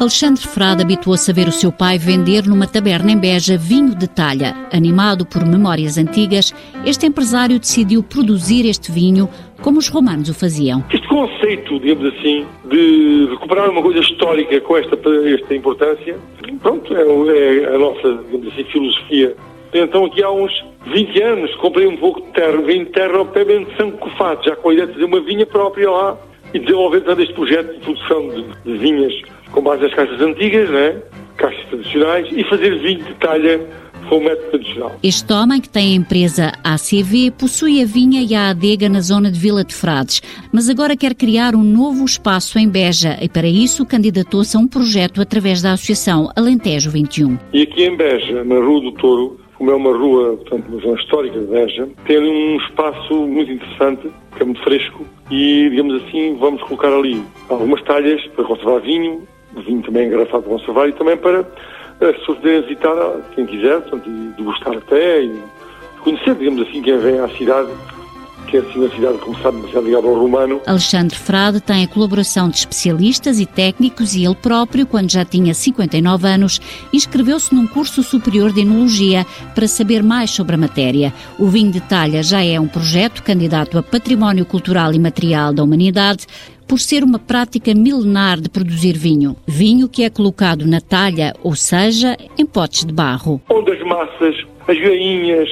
Alexandre Frade habituou-se a ver o seu pai vender numa taberna em Beja vinho de talha. Animado por memórias antigas, este empresário decidiu produzir este vinho como os romanos o faziam. Este conceito, digamos assim, de recuperar uma coisa histórica com esta, esta importância, pronto, é, é a nossa, digamos assim, filosofia. Então aqui há uns 20 anos comprei um pouco de terra, vinho de terra ao pé de São já com a ideia de fazer uma vinha própria lá e desenvolver todo este projeto de produção de, de vinhas com base nas caixas antigas, né? caixas tradicionais, e fazer vinho de talha com o método tradicional. Este homem, que tem a empresa ACV, possui a vinha e a adega na zona de Vila de Frades, mas agora quer criar um novo espaço em Beja e, para isso, candidatou-se a um projeto através da Associação Alentejo 21. E aqui em Beja, na Rua do Touro, como é uma rua, portanto, uma zona histórica de Beja, tem um espaço muito interessante, que é muito fresco, e, digamos assim, vamos colocar ali algumas talhas para conservar vinho, vinho também engarrafado para conservar e também para as pessoas poderem visitar, quem quiser, portanto, e degustar até, e conhecer, digamos assim, quem vem à cidade que é assim uma cidade, como sabe, demasiado ligada ao romano. Alexandre Frade tem a colaboração de especialistas e técnicos e ele próprio, quando já tinha 59 anos, inscreveu-se num curso superior de enologia para saber mais sobre a matéria. O vinho de talha já é um projeto candidato a Património Cultural e Material da Humanidade, por ser uma prática milenar de produzir vinho. Vinho que é colocado na talha, ou seja, em potes de barro. Onde as massas, as gainhas,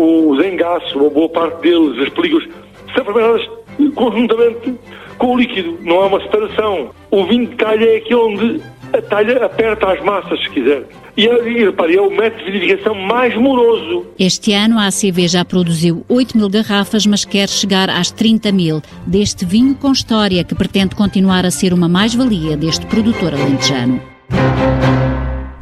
os engaços, uma boa parte deles, as películas, são fermentadas conjuntamente com o líquido, não há uma separação. O vinho de talha é aquele onde a talha aperta as massas, se quiser. E, e repare, é o método de vinificação mais moroso. Este ano a ACV já produziu 8 mil garrafas, mas quer chegar às 30 mil deste vinho com história que pretende continuar a ser uma mais-valia deste produtor alentejano